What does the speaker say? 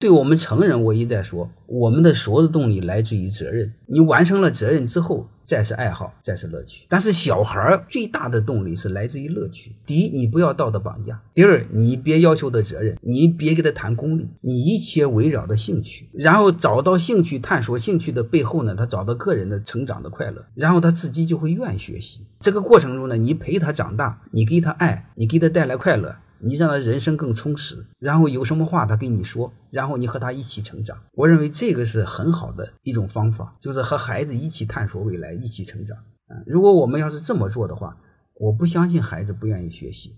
对我们成人，我一再说，我们的所有的动力来自于责任。你完成了责任之后，再是爱好，再是乐趣。但是小孩儿最大的动力是来自于乐趣。第一，你不要道德绑架；第二，你别要求的责任，你别给他谈功利，你一切围绕着兴趣，然后找到兴趣，探索兴趣的背后呢，他找到个人的成长的快乐，然后他自己就会愿意学习。这个过程中呢，你陪他长大，你给他爱，你给他带来快乐。你让他人生更充实，然后有什么话他跟你说，然后你和他一起成长。我认为这个是很好的一种方法，就是和孩子一起探索未来，一起成长。嗯，如果我们要是这么做的话，我不相信孩子不愿意学习。